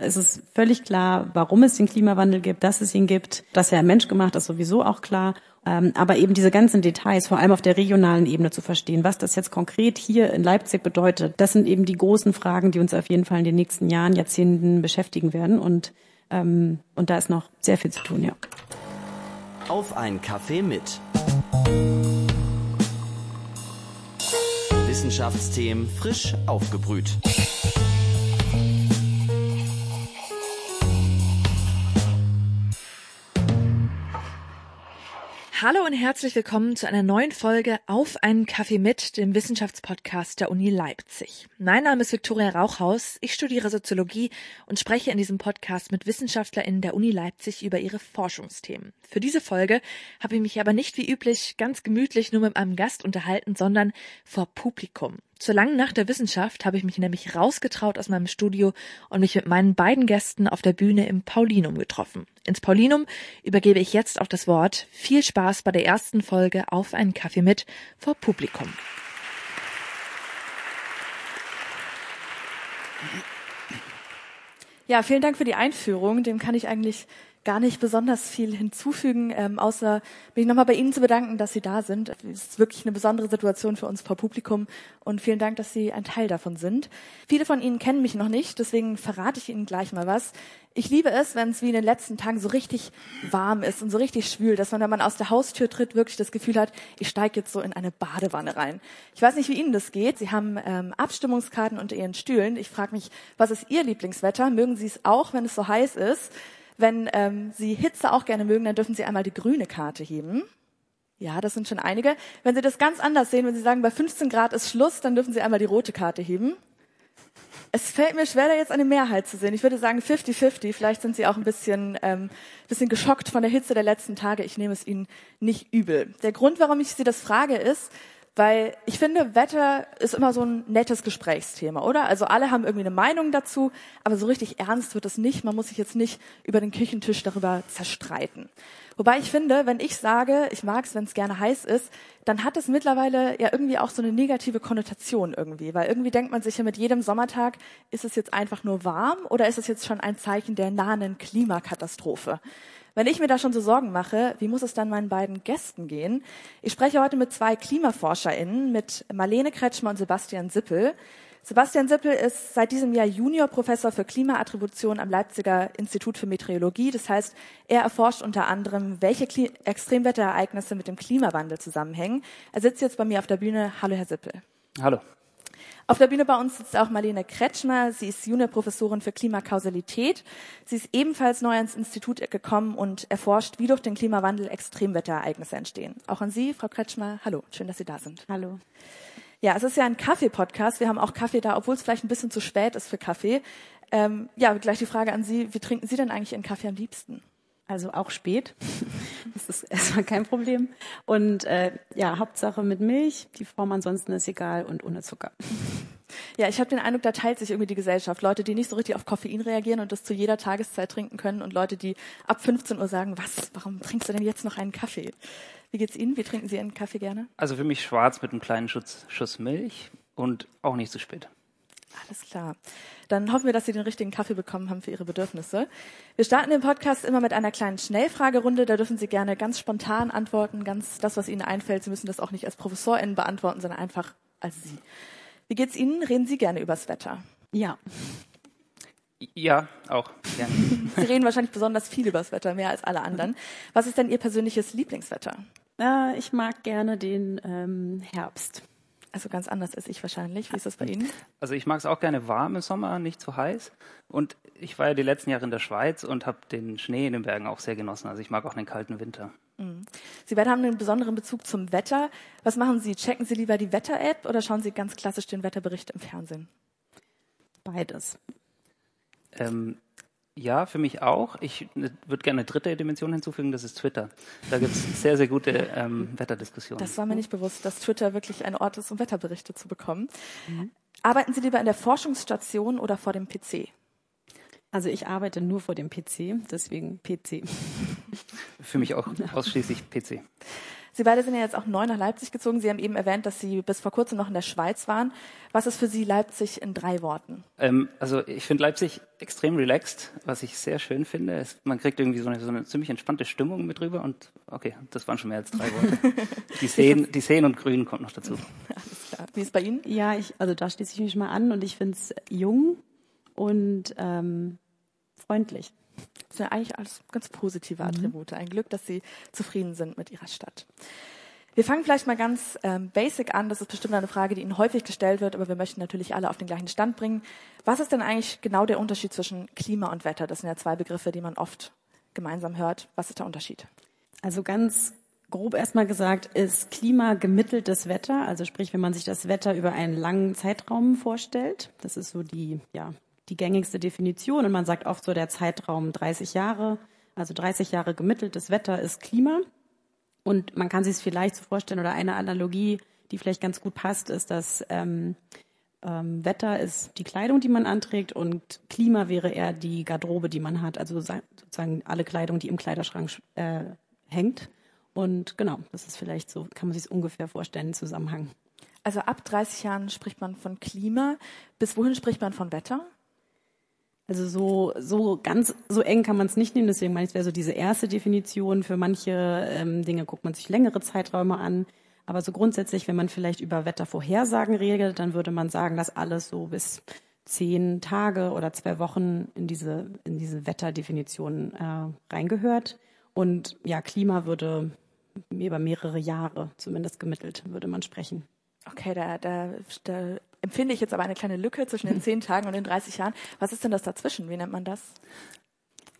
Es ist völlig klar, warum es den Klimawandel gibt, dass es ihn gibt, dass er menschgemacht ist, sowieso auch klar. Ähm, aber eben diese ganzen Details, vor allem auf der regionalen Ebene zu verstehen, was das jetzt konkret hier in Leipzig bedeutet, das sind eben die großen Fragen, die uns auf jeden Fall in den nächsten Jahren, Jahrzehnten beschäftigen werden. Und, ähm, und da ist noch sehr viel zu tun, ja. Auf ein Kaffee mit. Wissenschaftsthemen frisch aufgebrüht. Hallo und herzlich willkommen zu einer neuen Folge Auf einen Kaffee mit, dem Wissenschaftspodcast der Uni Leipzig. Mein Name ist Viktoria Rauchhaus, ich studiere Soziologie und spreche in diesem Podcast mit WissenschaftlerInnen der Uni Leipzig über ihre Forschungsthemen. Für diese Folge habe ich mich aber nicht wie üblich ganz gemütlich nur mit einem Gast unterhalten, sondern vor Publikum. Zur langen Nacht der Wissenschaft habe ich mich nämlich rausgetraut aus meinem Studio und mich mit meinen beiden Gästen auf der Bühne im Paulinum getroffen. Ins Paulinum übergebe ich jetzt auch das Wort. Viel Spaß bei der ersten Folge auf einen Kaffee mit vor Publikum. Ja, vielen Dank für die Einführung. Dem kann ich eigentlich gar nicht besonders viel hinzufügen, ähm, außer mich nochmal bei Ihnen zu bedanken, dass Sie da sind. Es ist wirklich eine besondere Situation für uns vor Publikum und vielen Dank, dass Sie ein Teil davon sind. Viele von Ihnen kennen mich noch nicht, deswegen verrate ich Ihnen gleich mal was. Ich liebe es, wenn es wie in den letzten Tagen so richtig warm ist und so richtig schwül, dass man, wenn man aus der Haustür tritt, wirklich das Gefühl hat, ich steige jetzt so in eine Badewanne rein. Ich weiß nicht, wie Ihnen das geht. Sie haben ähm, Abstimmungskarten unter Ihren Stühlen. Ich frage mich, was ist Ihr Lieblingswetter? Mögen Sie es auch, wenn es so heiß ist? Wenn ähm, Sie Hitze auch gerne mögen, dann dürfen Sie einmal die grüne Karte heben. Ja, das sind schon einige. Wenn Sie das ganz anders sehen, wenn Sie sagen, bei 15 Grad ist Schluss, dann dürfen Sie einmal die rote Karte heben. Es fällt mir schwer, da jetzt eine Mehrheit zu sehen. Ich würde sagen 50-50. Vielleicht sind Sie auch ein bisschen, ähm, bisschen geschockt von der Hitze der letzten Tage. Ich nehme es Ihnen nicht übel. Der Grund, warum ich Sie das frage, ist, weil ich finde, Wetter ist immer so ein nettes Gesprächsthema, oder? Also alle haben irgendwie eine Meinung dazu, aber so richtig ernst wird es nicht. Man muss sich jetzt nicht über den Küchentisch darüber zerstreiten. Wobei ich finde, wenn ich sage, ich mag es, wenn es gerne heiß ist, dann hat es mittlerweile ja irgendwie auch so eine negative Konnotation irgendwie, weil irgendwie denkt man sich ja mit jedem Sommertag, ist es jetzt einfach nur warm oder ist es jetzt schon ein Zeichen der nahen Klimakatastrophe? Wenn ich mir da schon so Sorgen mache, wie muss es dann meinen beiden Gästen gehen? Ich spreche heute mit zwei KlimaforscherInnen, mit Marlene Kretschmer und Sebastian Sippel. Sebastian Sippel ist seit diesem Jahr Juniorprofessor für Klimaattribution am Leipziger Institut für Meteorologie. Das heißt, er erforscht unter anderem, welche Kli Extremwetterereignisse mit dem Klimawandel zusammenhängen. Er sitzt jetzt bei mir auf der Bühne. Hallo, Herr Sippel. Hallo. Auf der Bühne bei uns sitzt auch Marlene Kretschmer. Sie ist Juniorprofessorin für Klimakausalität. Sie ist ebenfalls neu ins Institut gekommen und erforscht, wie durch den Klimawandel Extremwetterereignisse entstehen. Auch an Sie, Frau Kretschmer. Hallo, schön, dass Sie da sind. Hallo. Ja, es ist ja ein Kaffee-Podcast. Wir haben auch Kaffee da, obwohl es vielleicht ein bisschen zu spät ist für Kaffee. Ähm, ja, gleich die Frage an Sie. Wie trinken Sie denn eigentlich Ihren Kaffee am liebsten? Also auch spät. Das ist erstmal kein Problem. Und äh, ja, Hauptsache mit Milch. Die Form ansonsten ist egal und ohne Zucker. Ja, ich habe den Eindruck, da teilt sich irgendwie die Gesellschaft. Leute, die nicht so richtig auf Koffein reagieren und das zu jeder Tageszeit trinken können und Leute, die ab 15 Uhr sagen, was, warum trinkst du denn jetzt noch einen Kaffee? Wie geht's Ihnen? Wie trinken Sie einen Kaffee gerne? Also für mich schwarz mit einem kleinen Schuss, Schuss Milch und auch nicht zu spät. Alles klar. Dann hoffen wir, dass Sie den richtigen Kaffee bekommen haben für Ihre Bedürfnisse. Wir starten den Podcast immer mit einer kleinen Schnellfragerunde. Da dürfen Sie gerne ganz spontan antworten, ganz das, was Ihnen einfällt. Sie müssen das auch nicht als ProfessorInnen beantworten, sondern einfach als Sie. Wie geht's Ihnen? Reden Sie gerne übers Wetter? Ja. Ja, auch gerne. Sie reden wahrscheinlich besonders viel übers Wetter, mehr als alle anderen. Was ist denn Ihr persönliches Lieblingswetter? Äh, ich mag gerne den ähm, Herbst. Also ganz anders als ich wahrscheinlich. Wie ist das bei Ihnen? Also ich mag es auch gerne warm im Sommer, nicht zu heiß. Und ich war ja die letzten Jahre in der Schweiz und habe den Schnee in den Bergen auch sehr genossen. Also ich mag auch den kalten Winter. Mhm. Sie beide haben einen besonderen Bezug zum Wetter. Was machen Sie? Checken Sie lieber die Wetter-App oder schauen Sie ganz klassisch den Wetterbericht im Fernsehen? Beides. Ähm, ja, für mich auch. Ich würde gerne eine dritte Dimension hinzufügen, das ist Twitter. Da gibt es sehr, sehr gute ähm, Wetterdiskussionen. Das war mir nicht bewusst, dass Twitter wirklich ein Ort ist, um Wetterberichte zu bekommen. Mhm. Arbeiten Sie lieber in der Forschungsstation oder vor dem PC? Also ich arbeite nur vor dem PC, deswegen PC. Für mich auch ausschließlich PC. Sie beide sind ja jetzt auch neu nach Leipzig gezogen. Sie haben eben erwähnt, dass Sie bis vor kurzem noch in der Schweiz waren. Was ist für Sie Leipzig in drei Worten? Ähm, also ich finde Leipzig extrem relaxed, was ich sehr schön finde. Es, man kriegt irgendwie so eine, so eine, ziemlich entspannte Stimmung mit drüber und okay, das waren schon mehr als drei Worte. die, Seen, die Seen und Grün kommt noch dazu. Alles klar. Wie ist es bei Ihnen? Ja, ich, also da schließe ich mich mal an und ich finde es jung und ähm, freundlich. Das sind ja eigentlich alles ganz positive Attribute. Ein Glück, dass Sie zufrieden sind mit Ihrer Stadt. Wir fangen vielleicht mal ganz ähm, basic an. Das ist bestimmt eine Frage, die Ihnen häufig gestellt wird, aber wir möchten natürlich alle auf den gleichen Stand bringen. Was ist denn eigentlich genau der Unterschied zwischen Klima und Wetter? Das sind ja zwei Begriffe, die man oft gemeinsam hört. Was ist der Unterschied? Also ganz grob erstmal gesagt ist Klima gemitteltes Wetter, also sprich, wenn man sich das Wetter über einen langen Zeitraum vorstellt. Das ist so die, ja, die gängigste Definition und man sagt oft so der Zeitraum 30 Jahre. Also 30 Jahre gemitteltes Wetter ist Klima. Und man kann sich es vielleicht so vorstellen oder eine Analogie, die vielleicht ganz gut passt, ist, dass ähm, ähm, Wetter ist die Kleidung, die man anträgt und Klima wäre eher die Garderobe, die man hat. Also sozusagen alle Kleidung, die im Kleiderschrank äh, hängt. Und genau, das ist vielleicht so, kann man sich es ungefähr vorstellen, im Zusammenhang. Also ab 30 Jahren spricht man von Klima. Bis wohin spricht man von Wetter? Also so, so ganz so eng kann man es nicht nehmen, deswegen meine ich, es wäre so diese erste Definition. Für manche ähm, Dinge guckt man sich längere Zeiträume an. Aber so grundsätzlich, wenn man vielleicht über Wettervorhersagen redet, dann würde man sagen, dass alles so bis zehn Tage oder zwei Wochen in diese, in diese Wetterdefinition äh, reingehört. Und ja, Klima würde über mehrere Jahre zumindest gemittelt, würde man sprechen. Okay, da, da, da empfinde ich jetzt aber eine kleine Lücke zwischen den zehn Tagen und den 30 Jahren. Was ist denn das dazwischen? Wie nennt man das?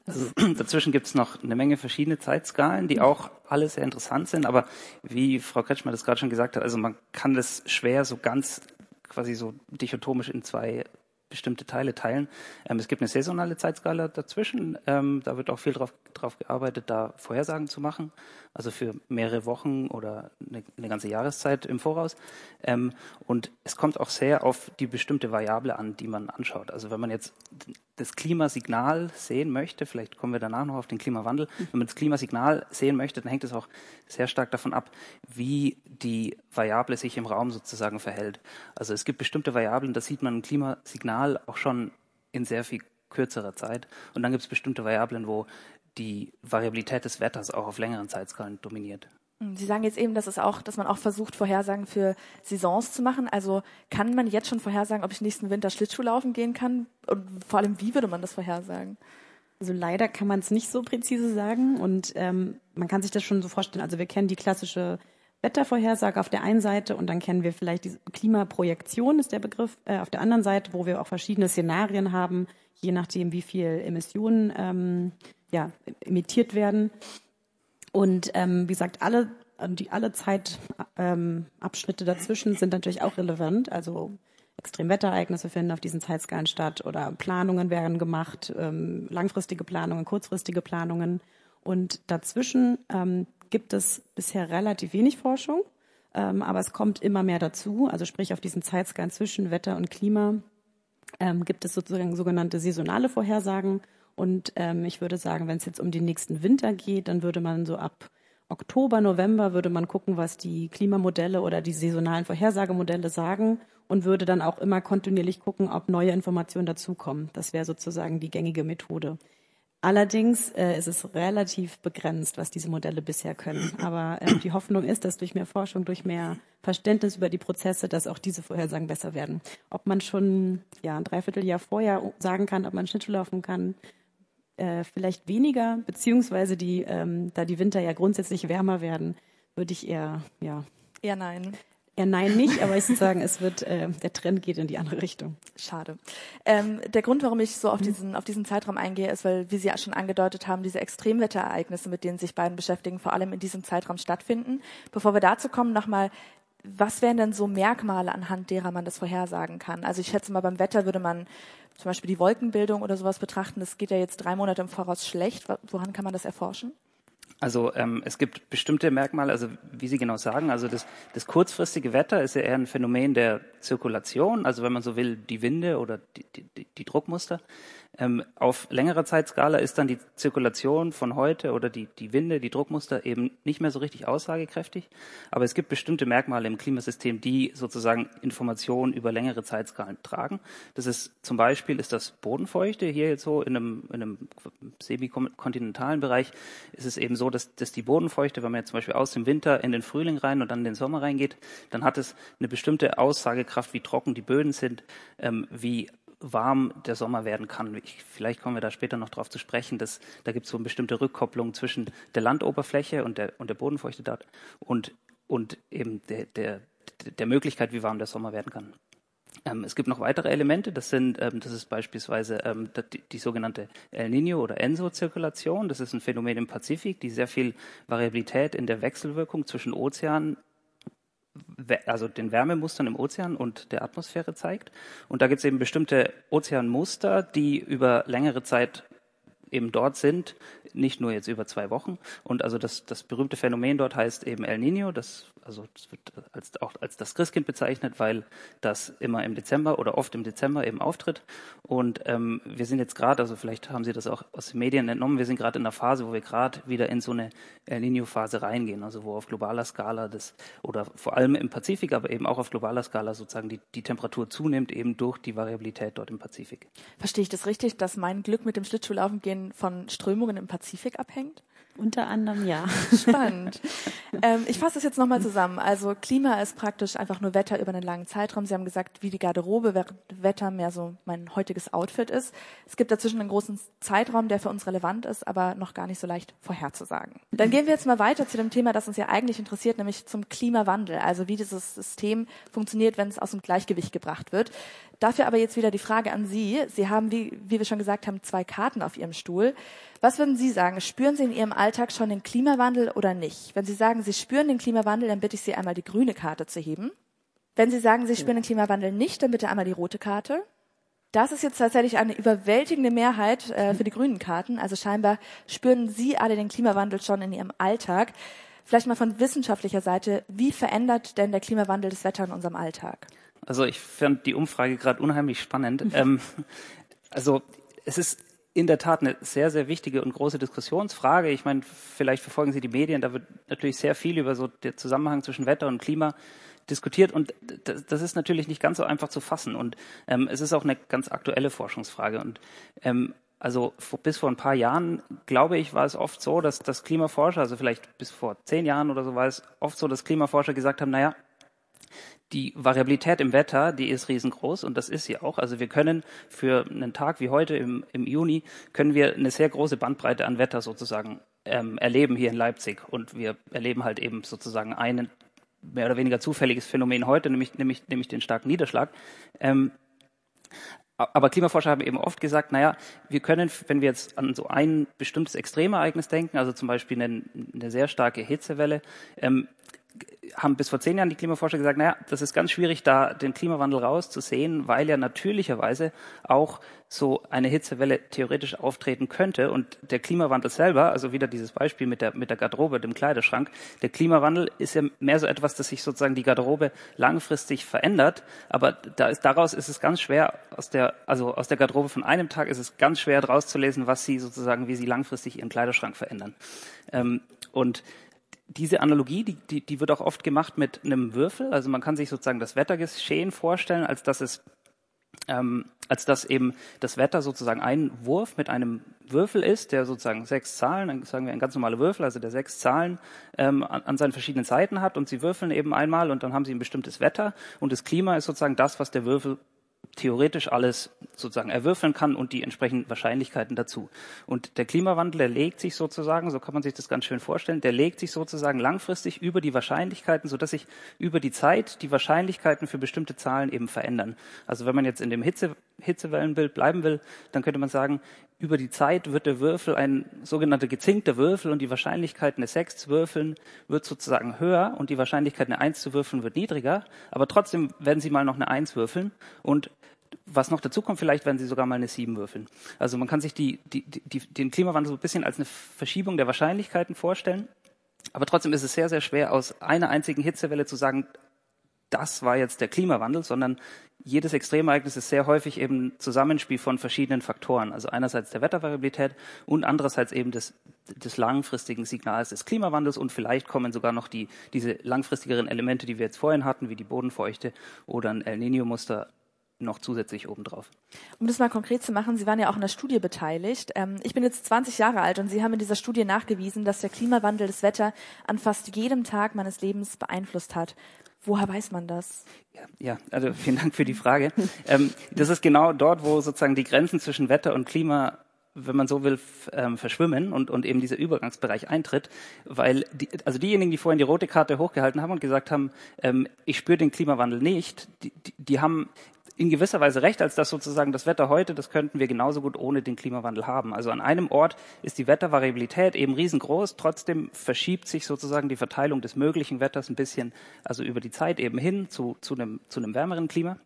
Also, dazwischen gibt es noch eine Menge verschiedene Zeitskalen, die auch alle sehr interessant sind. Aber wie Frau Kretschmer das gerade schon gesagt hat, also man kann das schwer so ganz quasi so dichotomisch in zwei bestimmte Teile teilen. Ähm, es gibt eine saisonale Zeitskala dazwischen. Ähm, da wird auch viel drauf, drauf gearbeitet, da Vorhersagen zu machen, also für mehrere Wochen oder eine, eine ganze Jahreszeit im Voraus. Ähm, und es kommt auch sehr auf die bestimmte Variable an, die man anschaut. Also wenn man jetzt das Klimasignal sehen möchte, vielleicht kommen wir danach noch auf den Klimawandel, wenn man das Klimasignal sehen möchte, dann hängt es auch sehr stark davon ab, wie die Variable sich im Raum sozusagen verhält. Also es gibt bestimmte Variablen, da sieht man ein Klimasignal auch schon in sehr viel kürzerer Zeit. Und dann gibt es bestimmte Variablen, wo die Variabilität des Wetters auch auf längeren Zeitskalen dominiert. Sie sagen jetzt eben, dass es auch, dass man auch versucht, Vorhersagen für Saisons zu machen. Also kann man jetzt schon vorhersagen, ob ich nächsten Winter Schlittschuh laufen gehen kann? Und vor allem, wie würde man das vorhersagen? Also leider kann man es nicht so präzise sagen und ähm, man kann sich das schon so vorstellen. Also wir kennen die klassische Wettervorhersage auf der einen Seite und dann kennen wir vielleicht die Klimaprojektion ist der Begriff äh, auf der anderen Seite, wo wir auch verschiedene Szenarien haben, je nachdem, wie viel Emissionen ähm, ja, emittiert werden. Und ähm, wie gesagt, alle die alle Zeitabschnitte ähm, dazwischen sind natürlich auch relevant. Also Extremwetterereignisse finden auf diesen Zeitskalen statt oder Planungen werden gemacht, ähm, langfristige Planungen, kurzfristige Planungen. Und dazwischen ähm, gibt es bisher relativ wenig Forschung, ähm, aber es kommt immer mehr dazu. Also sprich auf diesen Zeitskalen zwischen Wetter und Klima ähm, gibt es sozusagen sogenannte saisonale Vorhersagen und ähm, ich würde sagen, wenn es jetzt um den nächsten Winter geht, dann würde man so ab Oktober, November würde man gucken, was die Klimamodelle oder die saisonalen Vorhersagemodelle sagen und würde dann auch immer kontinuierlich gucken, ob neue Informationen dazukommen. Das wäre sozusagen die gängige Methode. Allerdings äh, ist es relativ begrenzt, was diese Modelle bisher können. Aber äh, die Hoffnung ist, dass durch mehr Forschung, durch mehr Verständnis über die Prozesse, dass auch diese Vorhersagen besser werden. Ob man schon ja ein Dreivierteljahr vorher sagen kann, ob man Schnittschuh laufen kann, äh, vielleicht weniger, beziehungsweise die, ähm, da die Winter ja grundsätzlich wärmer werden, würde ich eher, ja. Eher nein. Eher nein nicht, aber ich würde sagen, es wird, äh, der Trend geht in die andere Richtung. Schade. Ähm, der Grund, warum ich so auf diesen, auf diesen Zeitraum eingehe, ist, weil, wie Sie ja schon angedeutet haben, diese Extremwetterereignisse, mit denen sich beiden beschäftigen, vor allem in diesem Zeitraum stattfinden. Bevor wir dazu kommen, nochmal was wären denn so Merkmale, anhand derer man das vorhersagen kann? Also ich schätze mal, beim Wetter würde man zum Beispiel die Wolkenbildung oder sowas betrachten. Das geht ja jetzt drei Monate im Voraus schlecht. Woran kann man das erforschen? Also ähm, es gibt bestimmte Merkmale, also wie Sie genau sagen, also das, das kurzfristige Wetter ist ja eher ein Phänomen der Zirkulation, also wenn man so will, die Winde oder die, die, die Druckmuster. Ähm, auf längerer Zeitskala ist dann die Zirkulation von heute oder die, die Winde, die Druckmuster eben nicht mehr so richtig aussagekräftig. Aber es gibt bestimmte Merkmale im Klimasystem, die sozusagen Informationen über längere Zeitskalen tragen. Das ist zum Beispiel ist das Bodenfeuchte. Hier jetzt so in einem, in einem semikontinentalen Bereich ist es eben so, dass, dass die Bodenfeuchte, wenn man jetzt zum Beispiel aus dem Winter in den Frühling rein und dann in den Sommer reingeht, dann hat es eine bestimmte Aussagekraft, wie trocken die Böden sind, ähm, wie warm der Sommer werden kann. Ich, vielleicht kommen wir da später noch drauf zu sprechen. Dass, da gibt es so eine bestimmte Rückkopplung zwischen der Landoberfläche und der, und der Bodenfeuchte dort und, und eben der, der, der Möglichkeit, wie warm der Sommer werden kann. Ähm, es gibt noch weitere Elemente. Das sind, ähm, das ist beispielsweise ähm, die, die, sogenannte El Nino oder Enso-Zirkulation. Das ist ein Phänomen im Pazifik, die sehr viel Variabilität in der Wechselwirkung zwischen Ozean also den Wärmemustern im Ozean und der Atmosphäre zeigt. Und da gibt es eben bestimmte Ozeanmuster, die über längere Zeit eben dort sind, nicht nur jetzt über zwei Wochen. Und also das, das berühmte Phänomen dort heißt eben El Nino. Das also das wird als, auch als das Christkind bezeichnet, weil das immer im Dezember oder oft im Dezember eben auftritt. Und ähm, wir sind jetzt gerade, also vielleicht haben Sie das auch aus den Medien entnommen, wir sind gerade in einer Phase, wo wir gerade wieder in so eine El Nino-Phase reingehen, also wo auf globaler Skala das oder vor allem im Pazifik, aber eben auch auf globaler Skala sozusagen die, die Temperatur zunimmt, eben durch die Variabilität dort im Pazifik. Verstehe ich das richtig, dass mein Glück mit dem Schlittschuhlaufen gehen von Strömungen im Pazifik abhängt? Unter anderem ja. Spannend. ähm, ich fasse das jetzt nochmal zusammen. Also Klima ist praktisch einfach nur Wetter über einen langen Zeitraum. Sie haben gesagt, wie die Garderobe, während Wetter mehr so mein heutiges Outfit ist. Es gibt dazwischen einen großen Zeitraum, der für uns relevant ist, aber noch gar nicht so leicht vorherzusagen. Dann gehen wir jetzt mal weiter zu dem Thema, das uns ja eigentlich interessiert, nämlich zum Klimawandel. Also wie dieses System funktioniert, wenn es aus dem Gleichgewicht gebracht wird. Dafür aber jetzt wieder die Frage an Sie. Sie haben, wie, wie wir schon gesagt haben, zwei Karten auf Ihrem Stuhl. Was würden Sie sagen? Spüren Sie in Ihrem Alltag schon den Klimawandel oder nicht? Wenn Sie sagen, Sie spüren den Klimawandel, dann bitte ich Sie einmal die grüne Karte zu heben. Wenn Sie sagen, Sie spüren den Klimawandel nicht, dann bitte einmal die rote Karte. Das ist jetzt tatsächlich eine überwältigende Mehrheit äh, für die grünen Karten. Also scheinbar spüren Sie alle den Klimawandel schon in Ihrem Alltag. Vielleicht mal von wissenschaftlicher Seite, wie verändert denn der Klimawandel das Wetter in unserem Alltag? Also ich fand die Umfrage gerade unheimlich spannend. Mhm. Ähm, also es ist in der Tat eine sehr, sehr wichtige und große Diskussionsfrage. Ich meine, vielleicht verfolgen Sie die Medien, da wird natürlich sehr viel über so den Zusammenhang zwischen Wetter und Klima diskutiert und das, ist natürlich nicht ganz so einfach zu fassen und ähm, es ist auch eine ganz aktuelle Forschungsfrage und ähm, also bis vor ein paar Jahren, glaube ich, war es oft so, dass, dass Klimaforscher, also vielleicht bis vor zehn Jahren oder so war es oft so, dass Klimaforscher gesagt haben, naja, die Variabilität im Wetter, die ist riesengroß und das ist sie auch. Also wir können für einen Tag wie heute im, im Juni, können wir eine sehr große Bandbreite an Wetter sozusagen ähm, erleben hier in Leipzig. Und wir erleben halt eben sozusagen ein mehr oder weniger zufälliges Phänomen heute, nämlich, nämlich, nämlich den starken Niederschlag. Ähm, aber Klimaforscher haben eben oft gesagt, naja, wir können, wenn wir jetzt an so ein bestimmtes Extremereignis denken, also zum Beispiel eine, eine sehr starke Hitzewelle, ähm, haben bis vor zehn Jahren die Klimaforscher gesagt, naja, das ist ganz schwierig, da den Klimawandel rauszusehen, weil ja natürlicherweise auch so eine Hitzewelle theoretisch auftreten könnte. Und der Klimawandel selber, also wieder dieses Beispiel mit der, mit der Garderobe, dem Kleiderschrank, der Klimawandel ist ja mehr so etwas, dass sich sozusagen die Garderobe langfristig verändert. Aber da ist, daraus ist es ganz schwer, aus der, also aus der Garderobe von einem Tag ist es ganz schwer daraus zu lesen, was sie sozusagen, wie sie langfristig ihren Kleiderschrank verändern. Ähm, und diese Analogie, die, die, die wird auch oft gemacht mit einem Würfel. Also man kann sich sozusagen das Wettergeschehen vorstellen, als dass es ähm, als dass eben das Wetter sozusagen ein Wurf mit einem Würfel ist, der sozusagen sechs Zahlen, sagen wir ein ganz normaler Würfel, also der sechs Zahlen ähm, an, an seinen verschiedenen Seiten hat und sie würfeln eben einmal und dann haben sie ein bestimmtes Wetter und das Klima ist sozusagen das, was der Würfel theoretisch alles sozusagen erwürfeln kann und die entsprechenden Wahrscheinlichkeiten dazu. Und der Klimawandel, der legt sich sozusagen, so kann man sich das ganz schön vorstellen, der legt sich sozusagen langfristig über die Wahrscheinlichkeiten, sodass sich über die Zeit die Wahrscheinlichkeiten für bestimmte Zahlen eben verändern. Also wenn man jetzt in dem Hitze, Hitzewellenbild bleiben will, dann könnte man sagen, über die Zeit wird der Würfel ein sogenannter gezinkter Würfel und die Wahrscheinlichkeit, eine 6 zu würfeln, wird sozusagen höher und die Wahrscheinlichkeit, eine 1 zu würfeln, wird niedriger. Aber trotzdem werden Sie mal noch eine 1 würfeln und was noch dazu kommt, vielleicht werden Sie sogar mal eine 7 würfeln. Also man kann sich die, die, die, den Klimawandel so ein bisschen als eine Verschiebung der Wahrscheinlichkeiten vorstellen. Aber trotzdem ist es sehr, sehr schwer, aus einer einzigen Hitzewelle zu sagen, das war jetzt der Klimawandel, sondern jedes Extremereignis ist sehr häufig eben Zusammenspiel von verschiedenen Faktoren. Also einerseits der Wettervariabilität und andererseits eben des, des langfristigen Signals des Klimawandels und vielleicht kommen sogar noch die, diese langfristigeren Elemente, die wir jetzt vorhin hatten, wie die Bodenfeuchte oder ein El Niño-Muster noch zusätzlich obendrauf. Um das mal konkret zu machen, Sie waren ja auch in der Studie beteiligt. Ähm, ich bin jetzt 20 Jahre alt und Sie haben in dieser Studie nachgewiesen, dass der Klimawandel das Wetter an fast jedem Tag meines Lebens beeinflusst hat. Woher weiß man das? Ja, also vielen Dank für die Frage. ähm, das ist genau dort, wo sozusagen die Grenzen zwischen Wetter und Klima wenn man so will, ähm, verschwimmen und, und eben dieser Übergangsbereich eintritt, weil die, also diejenigen, die vorhin die rote Karte hochgehalten haben und gesagt haben, ähm, ich spüre den Klimawandel nicht, die, die, die haben in gewisser Weise recht, als dass sozusagen das Wetter heute, das könnten wir genauso gut ohne den Klimawandel haben. Also an einem Ort ist die Wettervariabilität eben riesengroß, trotzdem verschiebt sich sozusagen die Verteilung des möglichen Wetters ein bisschen, also über die Zeit eben hin zu, zu, einem, zu einem wärmeren Klima.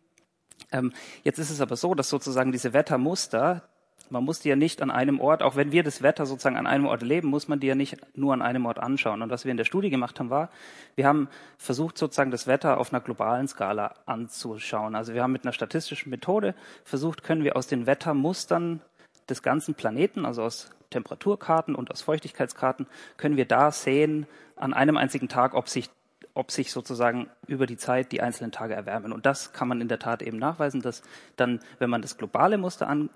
Ähm, jetzt ist es aber so, dass sozusagen diese Wettermuster, man muss die ja nicht an einem Ort, auch wenn wir das Wetter sozusagen an einem Ort leben, muss man die ja nicht nur an einem Ort anschauen. Und was wir in der Studie gemacht haben, war, wir haben versucht, sozusagen das Wetter auf einer globalen Skala anzuschauen. Also wir haben mit einer statistischen Methode versucht, können wir aus den Wettermustern des ganzen Planeten, also aus Temperaturkarten und aus Feuchtigkeitskarten, können wir da sehen, an einem einzigen Tag, ob sich ob sich sozusagen über die Zeit die einzelnen Tage erwärmen. Und das kann man in der Tat eben nachweisen, dass dann, wenn man das globale Muster an,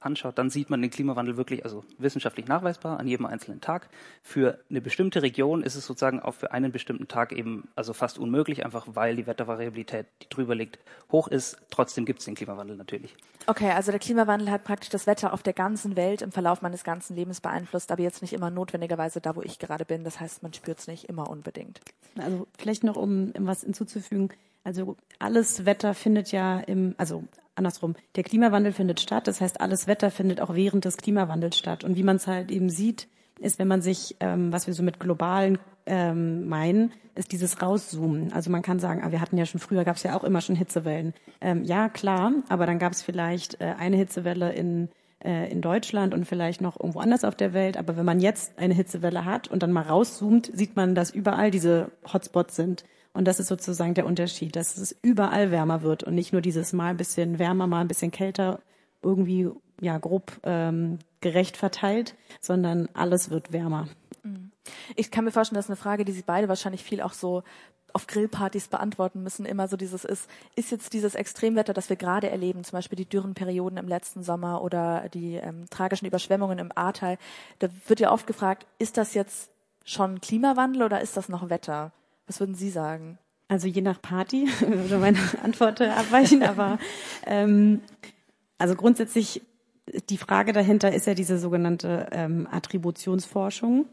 anschaut, dann sieht man den Klimawandel wirklich, also wissenschaftlich nachweisbar an jedem einzelnen Tag. Für eine bestimmte Region ist es sozusagen auch für einen bestimmten Tag eben also fast unmöglich, einfach weil die Wettervariabilität, die drüber liegt, hoch ist. Trotzdem gibt es den Klimawandel natürlich. Okay, also der Klimawandel hat praktisch das Wetter auf der ganzen Welt im Verlauf meines ganzen Lebens beeinflusst, aber jetzt nicht immer notwendigerweise da, wo ich gerade bin. Das heißt, man spürt es nicht immer unbedingt. Also vielleicht noch, um was hinzuzufügen. Also alles Wetter findet ja im, also andersrum, der Klimawandel findet statt. Das heißt, alles Wetter findet auch während des Klimawandels statt. Und wie man es halt eben sieht, ist, wenn man sich, ähm, was wir so mit globalen ähm, meinen, ist dieses Rauszoomen. Also man kann sagen, ah, wir hatten ja schon früher, gab es ja auch immer schon Hitzewellen. Ähm, ja, klar, aber dann gab es vielleicht äh, eine Hitzewelle in äh, in Deutschland und vielleicht noch irgendwo anders auf der Welt. Aber wenn man jetzt eine Hitzewelle hat und dann mal rauszoomt, sieht man, dass überall diese Hotspots sind. Und das ist sozusagen der Unterschied, dass es überall wärmer wird und nicht nur dieses Mal ein bisschen wärmer, mal ein bisschen kälter, irgendwie ja grob ähm, gerecht verteilt, sondern alles wird wärmer. Mhm. Ich kann mir vorstellen, das ist eine Frage, die Sie beide wahrscheinlich viel auch so auf Grillpartys beantworten müssen. Immer so dieses ist, ist jetzt dieses Extremwetter, das wir gerade erleben, zum Beispiel die Dürrenperioden im letzten Sommer oder die ähm, tragischen Überschwemmungen im Ahrtal, da wird ja oft gefragt, ist das jetzt schon Klimawandel oder ist das noch Wetter? Was würden Sie sagen? Also je nach Party würde meine Antwort abweichen, aber ähm, also grundsätzlich die Frage dahinter ist ja diese sogenannte ähm, Attributionsforschung,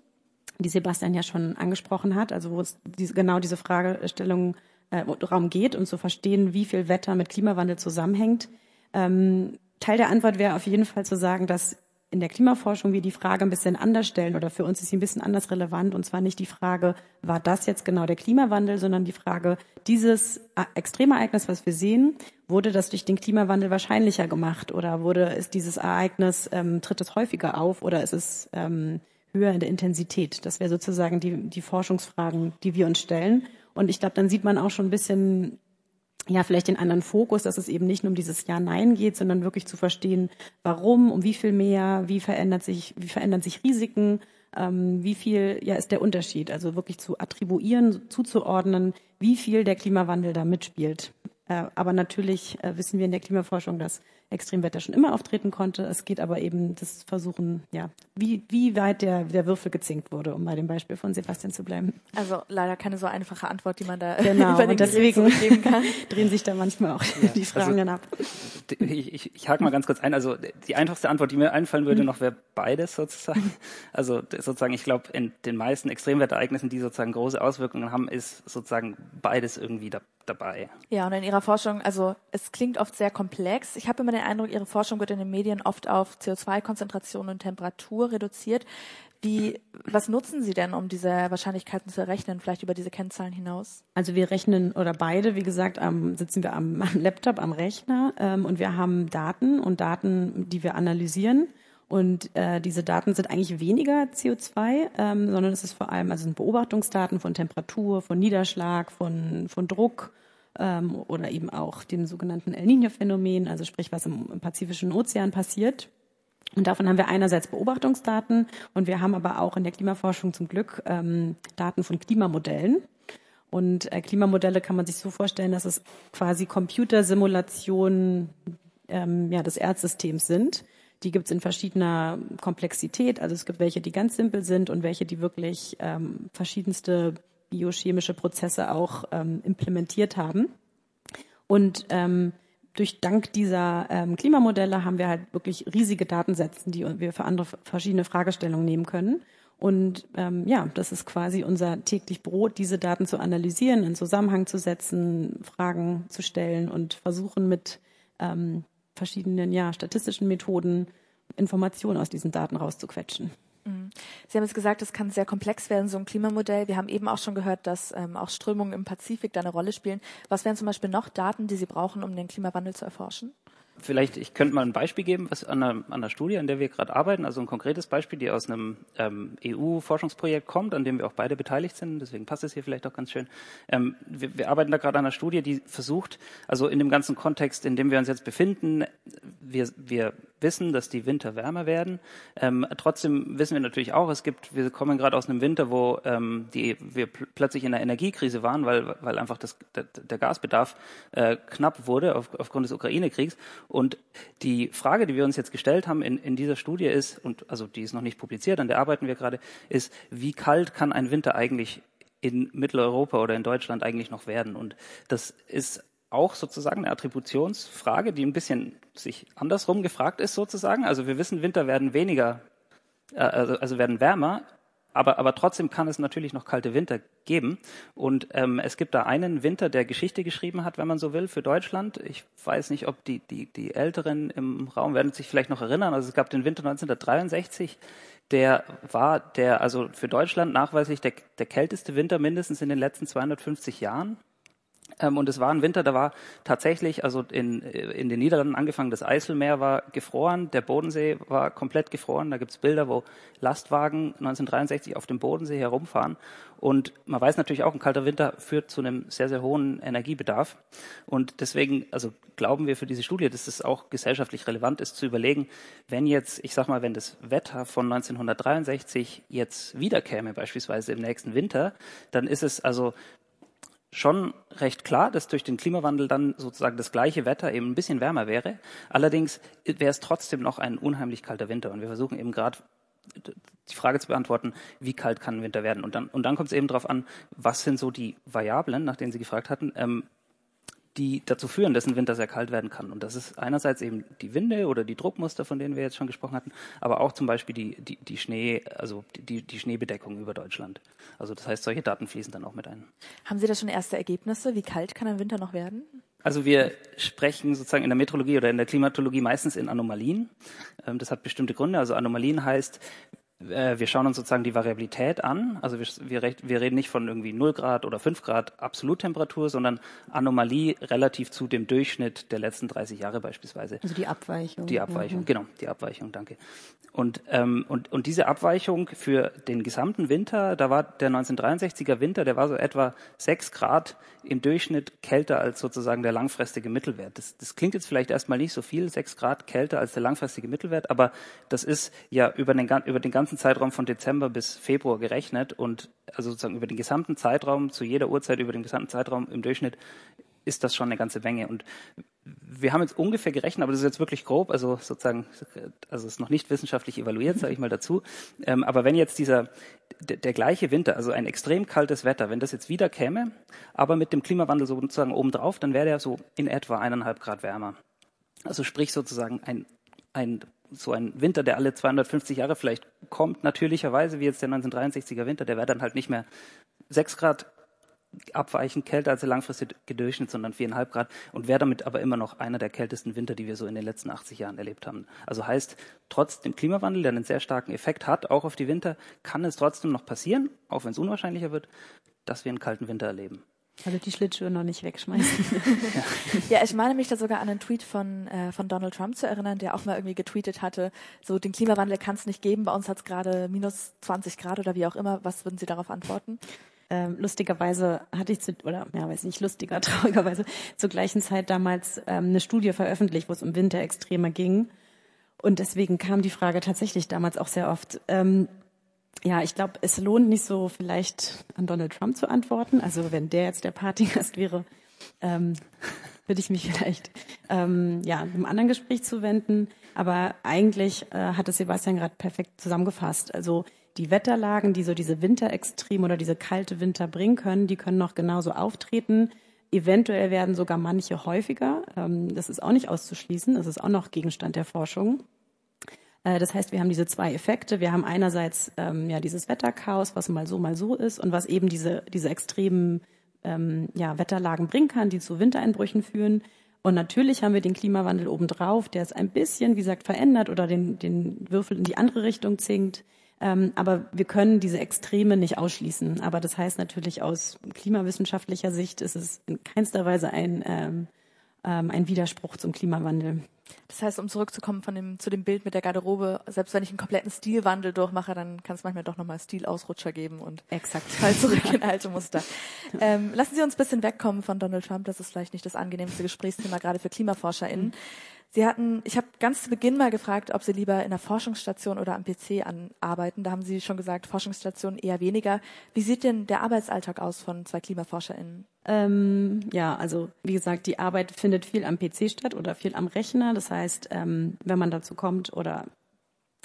die Sebastian ja schon angesprochen hat, also wo es diese, genau diese Fragestellung äh, Raum geht und zu verstehen, wie viel Wetter mit Klimawandel zusammenhängt. Ähm, Teil der Antwort wäre auf jeden Fall zu sagen, dass in der Klimaforschung wir die Frage ein bisschen anders stellen oder für uns ist sie ein bisschen anders relevant und zwar nicht die Frage, war das jetzt genau der Klimawandel, sondern die Frage, dieses Extremereignis, was wir sehen, wurde das durch den Klimawandel wahrscheinlicher gemacht oder wurde ist dieses Ereignis ähm, tritt es häufiger auf oder ist es ähm, höher in der Intensität? Das wäre sozusagen die die Forschungsfragen, die wir uns stellen und ich glaube, dann sieht man auch schon ein bisschen ja, vielleicht den anderen Fokus, dass es eben nicht nur um dieses Ja-Nein geht, sondern wirklich zu verstehen, warum, um wie viel mehr, wie verändert sich, wie verändern sich Risiken, ähm, wie viel ja ist der Unterschied, also wirklich zu attribuieren, zuzuordnen, wie viel der Klimawandel da mitspielt. Äh, aber natürlich äh, wissen wir in der Klimaforschung, dass Extremwetter schon immer auftreten konnte. Es geht aber eben das Versuchen, ja, wie, wie weit der, der Würfel gezinkt wurde, um bei dem Beispiel von Sebastian zu bleiben. Also leider keine so einfache Antwort, die man da genau, über den und deswegen geben kann. drehen sich da manchmal auch ja, die Fragen also, dann ab. Ich, ich, ich hake mal ganz kurz ein. Also die einfachste Antwort, die mir einfallen würde, mhm. noch wäre beides sozusagen. Also sozusagen, ich glaube, in den meisten Extremwetterereignissen, die sozusagen große Auswirkungen haben, ist sozusagen beides irgendwie da, dabei. Ja, und in Ihrer Forschung, also es klingt oft sehr komplex. Ich habe immer den Eindruck, Ihre Forschung wird in den Medien oft auf CO2-Konzentration und Temperatur reduziert. Wie, was nutzen Sie denn, um diese Wahrscheinlichkeiten zu errechnen, vielleicht über diese Kennzahlen hinaus? Also wir rechnen oder beide, wie gesagt, am, sitzen wir am, am Laptop, am Rechner ähm, und wir haben Daten und Daten, die wir analysieren. Und äh, diese Daten sind eigentlich weniger CO2, ähm, sondern es ist vor allem also sind Beobachtungsdaten von Temperatur, von Niederschlag, von, von Druck, ähm, oder eben auch dem sogenannten El Niño-Phänomen, also sprich, was im, im Pazifischen Ozean passiert. Und davon haben wir einerseits Beobachtungsdaten und wir haben aber auch in der Klimaforschung zum Glück ähm, Daten von Klimamodellen. Und äh, Klimamodelle kann man sich so vorstellen, dass es quasi Computersimulationen ähm, ja, des Erdsystems sind. Die gibt es in verschiedener Komplexität. Also es gibt welche, die ganz simpel sind und welche, die wirklich ähm, verschiedenste biochemische Prozesse auch ähm, implementiert haben. Und ähm, durch dank dieser ähm, Klimamodelle haben wir halt wirklich riesige Datensätze, die wir für andere verschiedene Fragestellungen nehmen können. Und ähm, ja, das ist quasi unser täglich Brot, diese Daten zu analysieren, in Zusammenhang zu setzen, Fragen zu stellen und versuchen mit ähm, verschiedenen ja, statistischen Methoden Informationen aus diesen Daten rauszuquetschen. Mhm. Sie haben jetzt gesagt, es kann sehr komplex werden, so ein Klimamodell. Wir haben eben auch schon gehört, dass ähm, auch Strömungen im Pazifik da eine Rolle spielen. Was wären zum Beispiel noch Daten, die Sie brauchen, um den Klimawandel zu erforschen? Vielleicht, ich könnte mal ein Beispiel geben, was an einer, an einer Studie, an der wir gerade arbeiten, also ein konkretes Beispiel, die aus einem ähm, EU-Forschungsprojekt kommt, an dem wir auch beide beteiligt sind, deswegen passt es hier vielleicht auch ganz schön. Ähm, wir, wir arbeiten da gerade an einer Studie, die versucht, also in dem ganzen Kontext, in dem wir uns jetzt befinden, wir, wir wissen, dass die Winter wärmer werden. Ähm, trotzdem wissen wir natürlich auch, es gibt, wir kommen gerade aus einem Winter, wo ähm, die, wir pl plötzlich in einer Energiekrise waren, weil, weil einfach das, der, der Gasbedarf äh, knapp wurde auf, aufgrund des Ukraine-Kriegs. Und die Frage, die wir uns jetzt gestellt haben in, in dieser Studie ist, und also die ist noch nicht publiziert, an der arbeiten wir gerade, ist, wie kalt kann ein Winter eigentlich in Mitteleuropa oder in Deutschland eigentlich noch werden? Und das ist auch sozusagen eine Attributionsfrage, die ein bisschen sich andersrum gefragt ist sozusagen. Also wir wissen, Winter werden weniger, äh, also, also werden wärmer, aber, aber trotzdem kann es natürlich noch kalte Winter geben. Und ähm, es gibt da einen Winter, der Geschichte geschrieben hat, wenn man so will, für Deutschland. Ich weiß nicht, ob die, die, die Älteren im Raum werden sich vielleicht noch erinnern. Also es gab den Winter 1963, der war der, also für Deutschland nachweislich der, der kälteste Winter mindestens in den letzten 250 Jahren. Ähm, und es war ein Winter, da war tatsächlich, also in, in den Niederlanden angefangen, das Eiselmeer war gefroren, der Bodensee war komplett gefroren. Da gibt's Bilder, wo Lastwagen 1963 auf dem Bodensee herumfahren. Und man weiß natürlich auch, ein kalter Winter führt zu einem sehr, sehr hohen Energiebedarf. Und deswegen, also glauben wir für diese Studie, dass es auch gesellschaftlich relevant ist, zu überlegen, wenn jetzt, ich sag mal, wenn das Wetter von 1963 jetzt wiederkäme, beispielsweise im nächsten Winter, dann ist es also schon recht klar, dass durch den Klimawandel dann sozusagen das gleiche Wetter eben ein bisschen wärmer wäre. Allerdings wäre es trotzdem noch ein unheimlich kalter Winter. Und wir versuchen eben gerade die Frage zu beantworten, wie kalt kann ein Winter werden? Und dann, und dann kommt es eben darauf an, was sind so die Variablen, nach denen Sie gefragt hatten, ähm, die dazu führen, dass ein Winter sehr kalt werden kann. Und das ist einerseits eben die Winde oder die Druckmuster, von denen wir jetzt schon gesprochen hatten, aber auch zum Beispiel die, die, die Schnee, also die, die Schneebedeckung über Deutschland. Also das heißt, solche Daten fließen dann auch mit ein. Haben Sie da schon erste Ergebnisse? Wie kalt kann ein Winter noch werden? Also wir sprechen sozusagen in der Meteorologie oder in der Klimatologie meistens in Anomalien. Ähm, das hat bestimmte Gründe. Also Anomalien heißt, wir schauen uns sozusagen die Variabilität an. Also wir, wir, wir, reden nicht von irgendwie 0 Grad oder 5 Grad Absoluttemperatur, sondern Anomalie relativ zu dem Durchschnitt der letzten 30 Jahre beispielsweise. Also die Abweichung. Die Abweichung, ja. genau, die Abweichung, danke. Und, ähm, und, und diese Abweichung für den gesamten Winter, da war der 1963er Winter, der war so etwa 6 Grad im Durchschnitt kälter als sozusagen der langfristige Mittelwert. Das, das klingt jetzt vielleicht erstmal nicht so viel, 6 Grad kälter als der langfristige Mittelwert, aber das ist ja über den, über den ganzen ganzen Zeitraum von Dezember bis Februar gerechnet und also sozusagen über den gesamten Zeitraum, zu jeder Uhrzeit über den gesamten Zeitraum im Durchschnitt ist das schon eine ganze Menge. Und wir haben jetzt ungefähr gerechnet, aber das ist jetzt wirklich grob, also sozusagen, also ist noch nicht wissenschaftlich evaluiert, sage ich mal dazu. Ähm, aber wenn jetzt dieser der, der, gleiche Winter, also ein extrem kaltes Wetter, wenn das jetzt wieder käme, aber mit dem Klimawandel sozusagen obendrauf, dann wäre der so in etwa eineinhalb Grad wärmer. Also sprich sozusagen ein, ein so ein Winter, der alle 250 Jahre vielleicht kommt, natürlicherweise, wie jetzt der 1963er Winter, der wäre dann halt nicht mehr 6 Grad abweichend kälter als der langfristige Durchschnitt, sondern 4,5 Grad und wäre damit aber immer noch einer der kältesten Winter, die wir so in den letzten 80 Jahren erlebt haben. Also heißt, trotz dem Klimawandel, der einen sehr starken Effekt hat, auch auf die Winter, kann es trotzdem noch passieren, auch wenn es unwahrscheinlicher wird, dass wir einen kalten Winter erleben. Also die Schlittschuhe noch nicht wegschmeißen. ja. ich meine mich da sogar an einen Tweet von, äh, von Donald Trump zu erinnern, der auch mal irgendwie getweetet hatte, so den Klimawandel kann es nicht geben, bei uns hat es gerade minus 20 Grad oder wie auch immer. Was würden Sie darauf antworten? Ähm, lustigerweise hatte ich zu, oder ja, weiß nicht, lustiger, traurigerweise zur gleichen Zeit damals ähm, eine Studie veröffentlicht, wo es um Winterextreme ging. Und deswegen kam die Frage tatsächlich damals auch sehr oft. Ähm, ja, ich glaube, es lohnt nicht so vielleicht an Donald Trump zu antworten. Also wenn der jetzt der Partygast wäre, ähm, würde ich mich vielleicht ähm, ja einem anderen Gespräch zuwenden. Aber eigentlich äh, hat es Sebastian gerade perfekt zusammengefasst. Also die Wetterlagen, die so diese Winterextrem oder diese kalte Winter bringen können, die können noch genauso auftreten. Eventuell werden sogar manche häufiger. Ähm, das ist auch nicht auszuschließen. Das ist auch noch Gegenstand der Forschung. Äh, das heißt, wir haben diese zwei Effekte. Wir haben einerseits ähm, ja dieses Wetterchaos, was mal so, mal so ist und was eben diese, diese extremen ähm, ja, Wetterlagen bringen kann, die zu Wintereinbrüchen führen. Und natürlich haben wir den Klimawandel obendrauf, der es ein bisschen, wie gesagt, verändert oder den, den Würfel in die andere Richtung zinkt. Ähm, aber wir können diese Extreme nicht ausschließen. Aber das heißt natürlich aus klimawissenschaftlicher Sicht ist es in keinster Weise ein, ähm, ähm, ein Widerspruch zum Klimawandel. Das heißt, um zurückzukommen von dem, zu dem Bild mit der Garderobe, selbst wenn ich einen kompletten Stilwandel durchmache, dann kann es manchmal doch nochmal Stilausrutscher geben und exakt fall zurück in alte Muster. Ähm, lassen Sie uns ein bisschen wegkommen von Donald Trump. Das ist vielleicht nicht das angenehmste Gesprächsthema, gerade für KlimaforscherInnen. Mhm. Sie hatten, ich habe ganz zu Beginn mal gefragt, ob Sie lieber in der Forschungsstation oder am PC arbeiten. Da haben Sie schon gesagt, Forschungsstation eher weniger. Wie sieht denn der Arbeitsalltag aus von zwei KlimaforscherInnen? Ähm, ja, also wie gesagt, die Arbeit findet viel am PC statt oder viel am Rechner. Das heißt, ähm, wenn man dazu kommt oder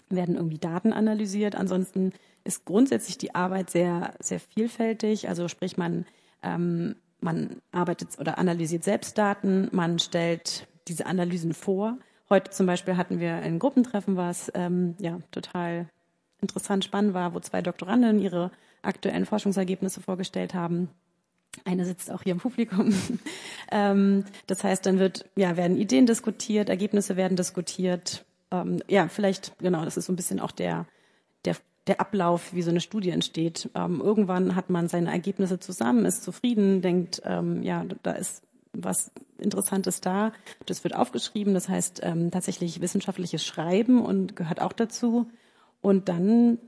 werden irgendwie Daten analysiert. Ansonsten ist grundsätzlich die Arbeit sehr, sehr vielfältig. Also sprich, man, ähm, man arbeitet oder analysiert selbst Daten, man stellt diese Analysen vor. Heute zum Beispiel hatten wir ein Gruppentreffen, was ähm, ja total interessant, spannend war, wo zwei Doktoranden ihre aktuellen Forschungsergebnisse vorgestellt haben. Eine sitzt auch hier im Publikum. ähm, das heißt, dann wird, ja, werden Ideen diskutiert, Ergebnisse werden diskutiert. Ähm, ja, vielleicht, genau, das ist so ein bisschen auch der, der, der Ablauf, wie so eine Studie entsteht. Ähm, irgendwann hat man seine Ergebnisse zusammen, ist zufrieden, denkt, ähm, ja, da ist was Interessantes da. Das wird aufgeschrieben, das heißt ähm, tatsächlich wissenschaftliches Schreiben und gehört auch dazu. Und dann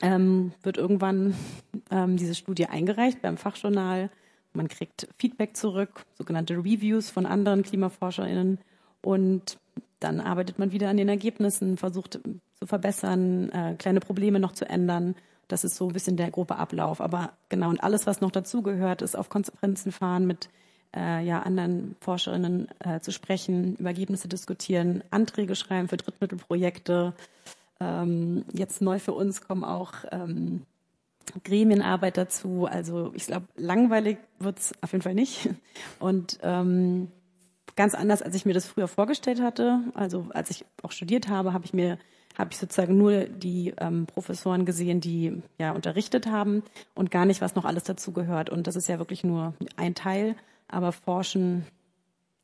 ähm, wird irgendwann ähm, diese Studie eingereicht beim Fachjournal. Man kriegt Feedback zurück, sogenannte Reviews von anderen KlimaforscherInnen und dann arbeitet man wieder an den Ergebnissen, versucht zu verbessern, äh, kleine Probleme noch zu ändern. Das ist so ein bisschen der grobe Ablauf. Aber genau, und alles, was noch dazugehört, ist auf Konferenzen fahren mit äh, ja, anderen Forscherinnen äh, zu sprechen, über Ergebnisse diskutieren, Anträge schreiben für Drittmittelprojekte. Ähm, jetzt neu für uns kommen auch ähm, Gremienarbeit dazu. Also ich glaube, langweilig wird's auf jeden Fall nicht. Und ähm, ganz anders, als ich mir das früher vorgestellt hatte. Also als ich auch studiert habe, habe ich mir habe ich sozusagen nur die ähm, Professoren gesehen, die ja unterrichtet haben und gar nicht, was noch alles dazugehört. Und das ist ja wirklich nur ein Teil aber Forschen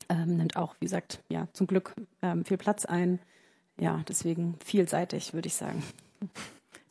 ähm, nimmt auch, wie gesagt, ja, zum Glück ähm, viel Platz ein. Ja, deswegen vielseitig, würde ich sagen.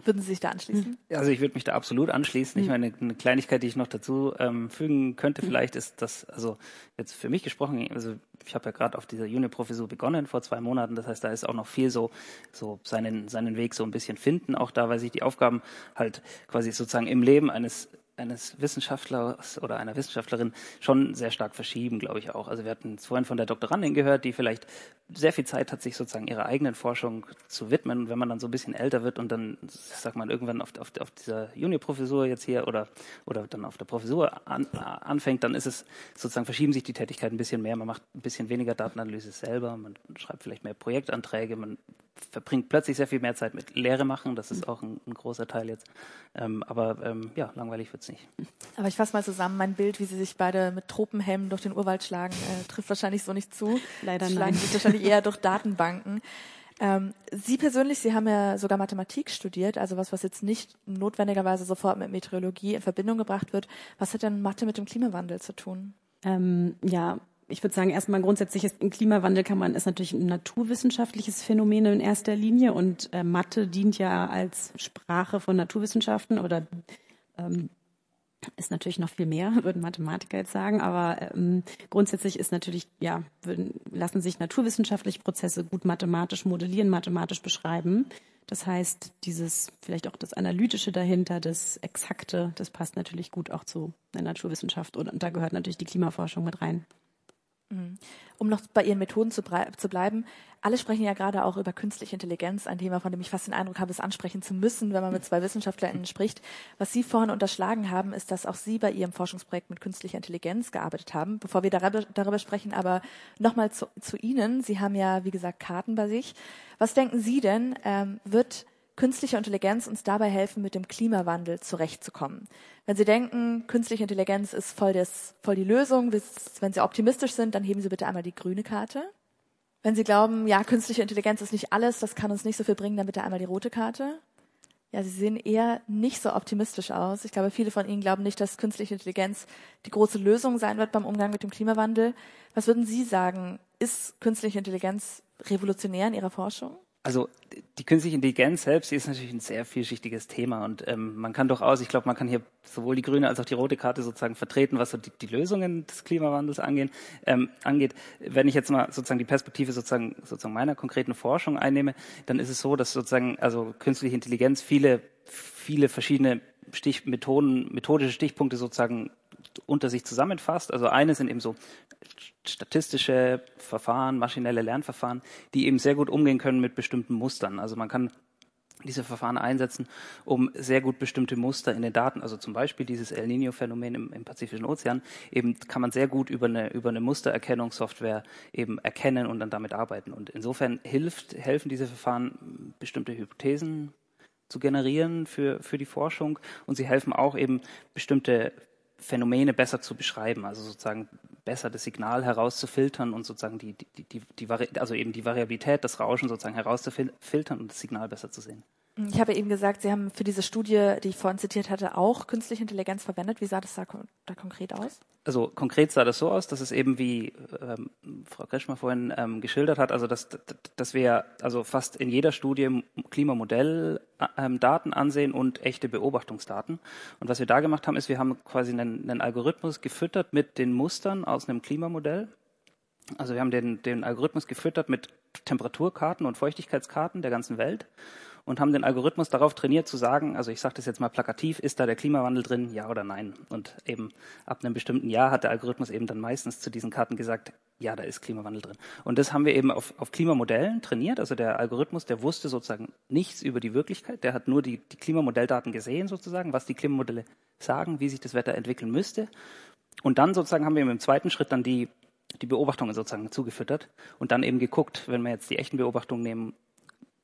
Würden Sie sich da anschließen? Also ich würde mich da absolut anschließen. Ich hm. meine, eine Kleinigkeit, die ich noch dazu ähm, fügen könnte, hm. vielleicht ist das, also jetzt für mich gesprochen, also ich habe ja gerade auf dieser Juniorprofessur begonnen vor zwei Monaten. Das heißt, da ist auch noch viel so, so seinen, seinen Weg so ein bisschen finden. Auch da, weil sich die Aufgaben halt quasi sozusagen im Leben eines eines Wissenschaftlers oder einer Wissenschaftlerin schon sehr stark verschieben, glaube ich auch. Also wir hatten es vorhin von der Doktorandin gehört, die vielleicht sehr viel Zeit hat, sich sozusagen ihrer eigenen Forschung zu widmen. Und wenn man dann so ein bisschen älter wird und dann, sag mal, irgendwann auf, auf, auf dieser Juniorprofessur jetzt hier oder, oder dann auf der Professur an, anfängt, dann ist es sozusagen, verschieben sich die Tätigkeiten ein bisschen mehr. Man macht ein bisschen weniger Datenanalyse selber, man schreibt vielleicht mehr Projektanträge, man verbringt plötzlich sehr viel mehr Zeit mit Lehre machen. Das ist auch ein, ein großer Teil jetzt. Ähm, aber ähm, ja, langweilig wird's nicht. Aber ich fasse mal zusammen, mein Bild, wie Sie sich beide mit Tropenhelmen durch den Urwald schlagen, äh, trifft wahrscheinlich so nicht zu. Leider schlagen nein. sich wahrscheinlich eher durch Datenbanken. Ähm, Sie persönlich, Sie haben ja sogar Mathematik studiert, also was, was jetzt nicht notwendigerweise sofort mit Meteorologie in Verbindung gebracht wird. Was hat denn Mathe mit dem Klimawandel zu tun? Ähm, ja, ich würde sagen, erstmal grundsätzlich ist im Klimawandel kann man ist natürlich ein naturwissenschaftliches Phänomen in erster Linie und äh, Mathe dient ja als Sprache von Naturwissenschaften oder ähm, ist natürlich noch viel mehr, würden Mathematiker jetzt sagen, aber ähm, grundsätzlich ist natürlich, ja, würden, lassen sich naturwissenschaftliche Prozesse gut mathematisch modellieren, mathematisch beschreiben. Das heißt, dieses, vielleicht auch das Analytische dahinter, das Exakte, das passt natürlich gut auch zu der Naturwissenschaft und, und da gehört natürlich die Klimaforschung mit rein. Mhm. Um noch bei Ihren Methoden zu, zu, bleiben, alle sprechen ja gerade auch über künstliche Intelligenz, ein Thema, von dem ich fast den Eindruck habe, es ansprechen zu müssen, wenn man mit zwei WissenschaftlerInnen spricht. Was Sie vorhin unterschlagen haben, ist, dass auch Sie bei Ihrem Forschungsprojekt mit künstlicher Intelligenz gearbeitet haben. Bevor wir darüber, darüber sprechen, aber nochmal zu, zu, Ihnen. Sie haben ja, wie gesagt, Karten bei sich. Was denken Sie denn, ähm, wird künstliche Intelligenz uns dabei helfen, mit dem Klimawandel zurechtzukommen. Wenn Sie denken, künstliche Intelligenz ist voll, des, voll die Lösung, wenn Sie optimistisch sind, dann heben Sie bitte einmal die grüne Karte. Wenn Sie glauben, ja, künstliche Intelligenz ist nicht alles, das kann uns nicht so viel bringen, dann bitte einmal die rote Karte. Ja, Sie sehen eher nicht so optimistisch aus. Ich glaube, viele von Ihnen glauben nicht, dass künstliche Intelligenz die große Lösung sein wird beim Umgang mit dem Klimawandel. Was würden Sie sagen? Ist künstliche Intelligenz revolutionär in Ihrer Forschung? Also die künstliche Intelligenz selbst die ist natürlich ein sehr vielschichtiges Thema und ähm, man kann durchaus, ich glaube, man kann hier sowohl die grüne als auch die rote Karte sozusagen vertreten, was so die, die Lösungen des Klimawandels angehen, ähm, angeht. Wenn ich jetzt mal sozusagen die Perspektive sozusagen sozusagen meiner konkreten Forschung einnehme, dann ist es so, dass sozusagen also künstliche Intelligenz viele viele verschiedene Stichmethoden, methodische Stichpunkte sozusagen unter sich zusammenfasst. Also eine sind eben so statistische Verfahren, maschinelle Lernverfahren, die eben sehr gut umgehen können mit bestimmten Mustern. Also man kann diese Verfahren einsetzen, um sehr gut bestimmte Muster in den Daten, also zum Beispiel dieses El Nino-Phänomen im, im, Pazifischen Ozean, eben kann man sehr gut über eine, über eine Mustererkennungssoftware eben erkennen und dann damit arbeiten. Und insofern hilft, helfen diese Verfahren, bestimmte Hypothesen zu generieren für, für die Forschung und sie helfen auch eben bestimmte Phänomene besser zu beschreiben, also sozusagen besser das Signal herauszufiltern und sozusagen die, die, die, die, also eben die Variabilität, das Rauschen sozusagen herauszufiltern und das Signal besser zu sehen. Ich habe eben gesagt, Sie haben für diese Studie, die ich vorhin zitiert hatte, auch künstliche Intelligenz verwendet. Wie sah das da, da konkret aus? Also konkret sah das so aus, dass es eben wie ähm, Frau Kretschmer vorhin ähm, geschildert hat, also dass, dass wir also fast in jeder Studie Klimamodelldaten ähm, ansehen und echte Beobachtungsdaten. Und was wir da gemacht haben, ist, wir haben quasi einen, einen Algorithmus gefüttert mit den Mustern aus einem Klimamodell. Also wir haben den, den Algorithmus gefüttert mit Temperaturkarten und Feuchtigkeitskarten der ganzen Welt und haben den Algorithmus darauf trainiert zu sagen, also ich sage das jetzt mal plakativ, ist da der Klimawandel drin, ja oder nein? Und eben ab einem bestimmten Jahr hat der Algorithmus eben dann meistens zu diesen Karten gesagt, ja, da ist Klimawandel drin. Und das haben wir eben auf, auf Klimamodellen trainiert. Also der Algorithmus, der wusste sozusagen nichts über die Wirklichkeit, der hat nur die, die Klimamodelldaten gesehen sozusagen, was die Klimamodelle sagen, wie sich das Wetter entwickeln müsste. Und dann sozusagen haben wir im zweiten Schritt dann die die Beobachtungen sozusagen zugefüttert und dann eben geguckt, wenn wir jetzt die echten Beobachtungen nehmen,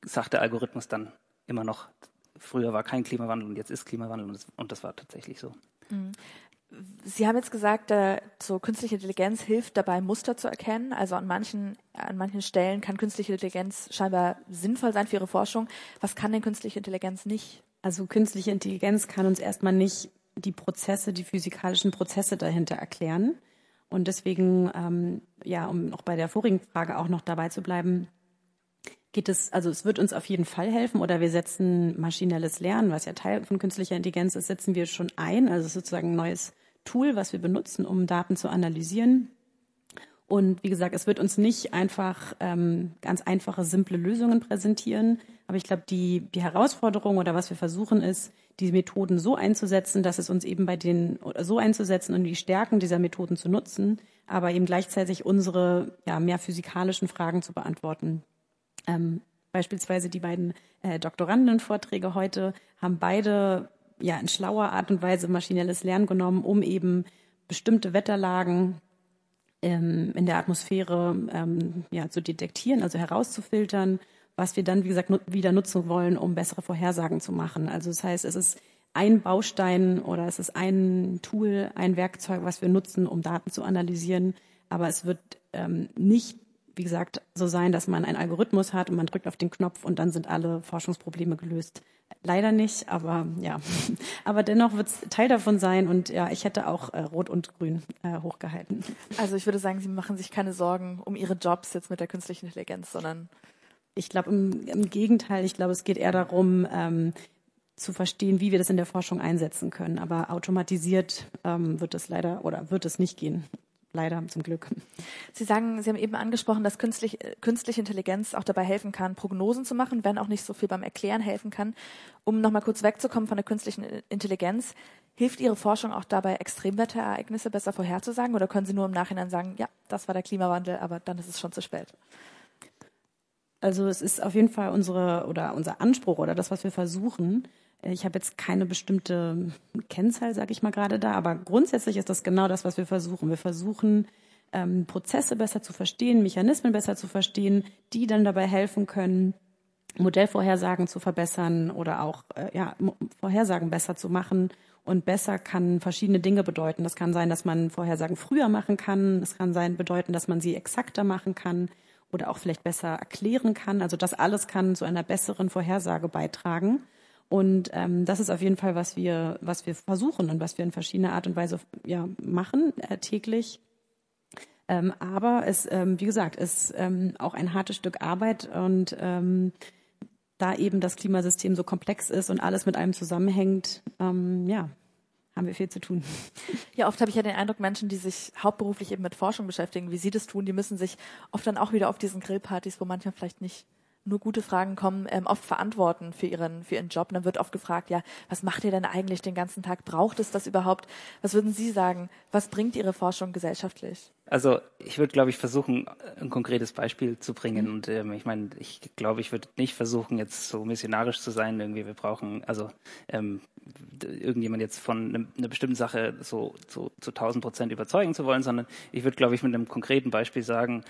sagt der Algorithmus dann immer noch, früher war kein Klimawandel und jetzt ist Klimawandel und das, und das war tatsächlich so. Mhm. Sie haben jetzt gesagt, äh, so künstliche Intelligenz hilft dabei, Muster zu erkennen. Also an manchen, an manchen Stellen kann künstliche Intelligenz scheinbar sinnvoll sein für Ihre Forschung. Was kann denn künstliche Intelligenz nicht? Also künstliche Intelligenz kann uns erstmal nicht die Prozesse, die physikalischen Prozesse dahinter erklären. Und deswegen, ähm, ja, um auch bei der vorigen Frage auch noch dabei zu bleiben, geht es, also es wird uns auf jeden Fall helfen oder wir setzen maschinelles Lernen, was ja Teil von künstlicher Intelligenz ist, setzen wir schon ein. Also sozusagen ein neues Tool, was wir benutzen, um Daten zu analysieren. Und wie gesagt, es wird uns nicht einfach ähm, ganz einfache, simple Lösungen präsentieren. Aber ich glaube, die, die Herausforderung oder was wir versuchen ist, die Methoden so einzusetzen, dass es uns eben bei den, so einzusetzen und die Stärken dieser Methoden zu nutzen, aber eben gleichzeitig unsere ja, mehr physikalischen Fragen zu beantworten. Ähm, beispielsweise die beiden äh, Doktorandenvorträge heute haben beide ja in schlauer Art und Weise maschinelles Lernen genommen, um eben bestimmte Wetterlagen ähm, in der Atmosphäre ähm, ja, zu detektieren, also herauszufiltern, was wir dann, wie gesagt, nu wieder nutzen wollen, um bessere Vorhersagen zu machen. Also das heißt, es ist ein Baustein oder es ist ein Tool, ein Werkzeug, was wir nutzen, um Daten zu analysieren, aber es wird ähm, nicht wie gesagt, so sein, dass man einen Algorithmus hat und man drückt auf den Knopf und dann sind alle Forschungsprobleme gelöst. Leider nicht, aber ja. Aber dennoch wird es Teil davon sein und ja, ich hätte auch äh, Rot und Grün äh, hochgehalten. Also ich würde sagen, Sie machen sich keine Sorgen um Ihre Jobs jetzt mit der künstlichen Intelligenz, sondern ich glaube im, im, Gegenteil, ich glaube, es geht eher darum, ähm, zu verstehen, wie wir das in der Forschung einsetzen können. Aber automatisiert ähm, wird es leider oder wird es nicht gehen. Leider zum Glück. Sie sagen, Sie haben eben angesprochen, dass künstlich, künstliche Intelligenz auch dabei helfen kann, Prognosen zu machen, wenn auch nicht so viel beim Erklären helfen kann. Um nochmal kurz wegzukommen von der künstlichen Intelligenz, hilft Ihre Forschung auch dabei, Extremwetterereignisse besser vorherzusagen oder können Sie nur im Nachhinein sagen, ja, das war der Klimawandel, aber dann ist es schon zu spät? Also es ist auf jeden Fall unsere oder unser Anspruch oder das, was wir versuchen. Ich habe jetzt keine bestimmte Kennzahl, sage ich mal gerade da, aber grundsätzlich ist das genau das, was wir versuchen. Wir versuchen ähm, Prozesse besser zu verstehen, Mechanismen besser zu verstehen, die dann dabei helfen können, Modellvorhersagen zu verbessern oder auch äh, ja, Vorhersagen besser zu machen. Und besser kann verschiedene Dinge bedeuten. Das kann sein, dass man Vorhersagen früher machen kann. Es kann sein bedeuten, dass man sie exakter machen kann oder auch vielleicht besser erklären kann. Also das alles kann zu einer besseren Vorhersage beitragen. Und ähm, das ist auf jeden Fall, was wir, was wir versuchen und was wir in verschiedener Art und Weise ja, machen äh, täglich. Ähm, aber es, ähm, wie gesagt, ist ähm, auch ein hartes Stück Arbeit und ähm, da eben das Klimasystem so komplex ist und alles mit einem zusammenhängt, ähm, ja, haben wir viel zu tun. Ja, oft habe ich ja den Eindruck, Menschen, die sich hauptberuflich eben mit Forschung beschäftigen, wie Sie das tun, die müssen sich oft dann auch wieder auf diesen Grillpartys, wo manchmal vielleicht nicht nur gute Fragen kommen, ähm, oft verantworten für ihren, für ihren Job. Und dann wird oft gefragt, ja, was macht ihr denn eigentlich den ganzen Tag? Braucht es das überhaupt? Was würden Sie sagen? Was bringt Ihre Forschung gesellschaftlich? Also ich würde, glaube ich, versuchen, ein konkretes Beispiel zu bringen. Und ähm, ich meine, ich glaube, ich würde nicht versuchen, jetzt so missionarisch zu sein. Irgendwie, wir brauchen, also ähm, irgendjemand jetzt von einer eine bestimmten Sache so, so zu 1000 Prozent überzeugen zu wollen, sondern ich würde, glaube ich, mit einem konkreten Beispiel sagen,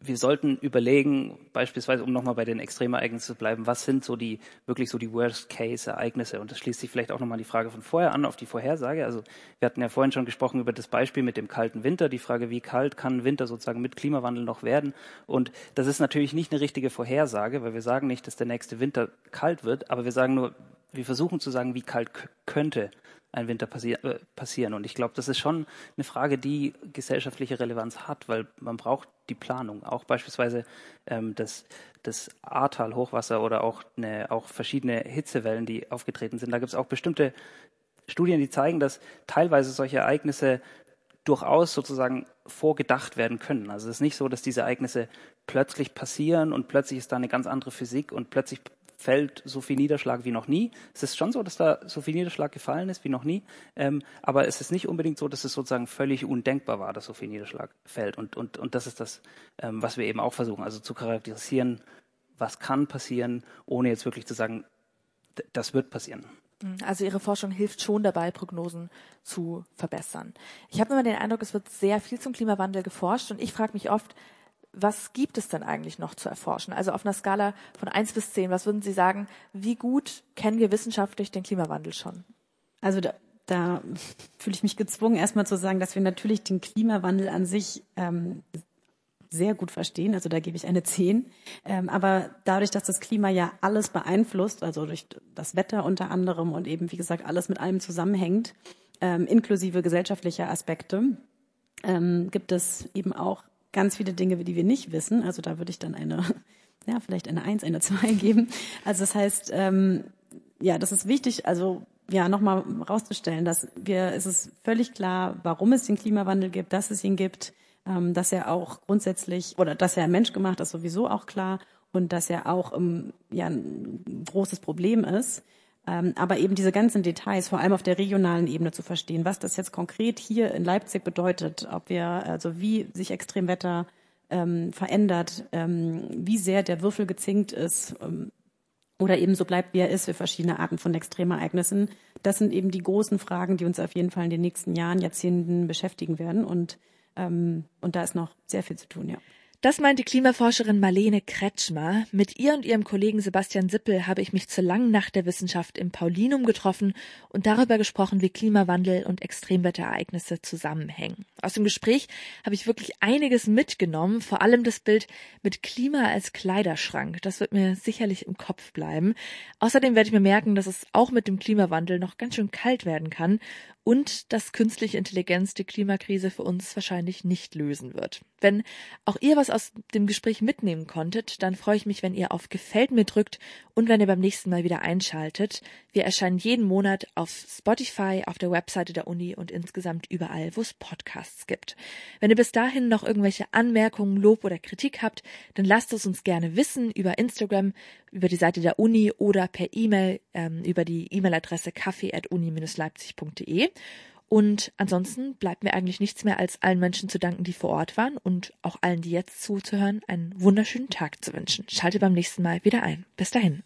wir sollten überlegen, beispielsweise, um nochmal bei den Extremereignissen zu bleiben, was sind so die, wirklich so die Worst-Case-Ereignisse? Und das schließt sich vielleicht auch nochmal die Frage von vorher an, auf die Vorhersage. Also, wir hatten ja vorhin schon gesprochen über das Beispiel mit dem kalten Winter, die Frage, wie kalt kann Winter sozusagen mit Klimawandel noch werden? Und das ist natürlich nicht eine richtige Vorhersage, weil wir sagen nicht, dass der nächste Winter kalt wird, aber wir sagen nur, wir versuchen zu sagen, wie kalt könnte ein Winter passier äh, passieren. Und ich glaube, das ist schon eine Frage, die gesellschaftliche Relevanz hat, weil man braucht die Planung. Auch beispielsweise ähm, das, das Ahrtal-Hochwasser oder auch, eine, auch verschiedene Hitzewellen, die aufgetreten sind. Da gibt es auch bestimmte Studien, die zeigen, dass teilweise solche Ereignisse durchaus sozusagen vorgedacht werden können. Also es ist nicht so, dass diese Ereignisse plötzlich passieren und plötzlich ist da eine ganz andere Physik und plötzlich fällt so viel Niederschlag wie noch nie. Es ist schon so, dass da so viel Niederschlag gefallen ist wie noch nie, ähm, aber es ist nicht unbedingt so, dass es sozusagen völlig undenkbar war, dass so viel Niederschlag fällt. Und, und, und das ist das, ähm, was wir eben auch versuchen, also zu charakterisieren, was kann passieren, ohne jetzt wirklich zu sagen, das wird passieren. Mhm, also Ihre Forschung hilft schon dabei, Prognosen zu verbessern. Ich habe immer den Eindruck, es wird sehr viel zum Klimawandel geforscht und ich frage mich oft, was gibt es denn eigentlich noch zu erforschen? Also auf einer Skala von eins bis zehn, was würden Sie sagen, wie gut kennen wir wissenschaftlich den Klimawandel schon? Also da, da fühle ich mich gezwungen, erstmal zu sagen, dass wir natürlich den Klimawandel an sich ähm, sehr gut verstehen. Also da gebe ich eine zehn. Ähm, aber dadurch, dass das Klima ja alles beeinflusst, also durch das Wetter unter anderem und eben, wie gesagt, alles mit allem zusammenhängt, ähm, inklusive gesellschaftlicher Aspekte, ähm, gibt es eben auch ganz viele Dinge, die wir nicht wissen. Also da würde ich dann eine, ja, vielleicht eine Eins, eine Zwei geben. Also das heißt, ähm, ja, das ist wichtig, also ja, nochmal rauszustellen, dass wir, es ist völlig klar, warum es den Klimawandel gibt, dass es ihn gibt, ähm, dass er auch grundsätzlich, oder dass er menschgemacht ist sowieso auch klar und dass er auch ähm, ja, ein großes Problem ist. Ähm, aber eben diese ganzen Details, vor allem auf der regionalen Ebene zu verstehen, was das jetzt konkret hier in Leipzig bedeutet, ob wir, also wie sich Extremwetter ähm, verändert, ähm, wie sehr der Würfel gezinkt ist ähm, oder eben so bleibt, wie er ist für verschiedene Arten von Extremereignissen. Das sind eben die großen Fragen, die uns auf jeden Fall in den nächsten Jahren, Jahrzehnten beschäftigen werden. Und, ähm, und da ist noch sehr viel zu tun, ja. Das meint die Klimaforscherin Marlene Kretschmer. Mit ihr und ihrem Kollegen Sebastian Sippel habe ich mich zur langen Nacht der Wissenschaft im Paulinum getroffen und darüber gesprochen, wie Klimawandel und Extremwetterereignisse zusammenhängen. Aus dem Gespräch habe ich wirklich einiges mitgenommen, vor allem das Bild mit Klima als Kleiderschrank. Das wird mir sicherlich im Kopf bleiben. Außerdem werde ich mir merken, dass es auch mit dem Klimawandel noch ganz schön kalt werden kann und dass künstliche Intelligenz die Klimakrise für uns wahrscheinlich nicht lösen wird. Wenn auch ihr was aus dem Gespräch mitnehmen konntet, dann freue ich mich, wenn ihr auf Gefällt mir drückt und wenn ihr beim nächsten Mal wieder einschaltet. Wir erscheinen jeden Monat auf Spotify, auf der Webseite der Uni und insgesamt überall, wo es Podcasts gibt. Wenn ihr bis dahin noch irgendwelche Anmerkungen, Lob oder Kritik habt, dann lasst es uns gerne wissen über Instagram, über die Seite der Uni oder per E-Mail ähm, über die E-Mail-Adresse kaffee.uni-leipzig.de. Und ansonsten bleibt mir eigentlich nichts mehr, als allen Menschen zu danken, die vor Ort waren und auch allen, die jetzt zuzuhören, einen wunderschönen Tag zu wünschen. Schalte beim nächsten Mal wieder ein. Bis dahin.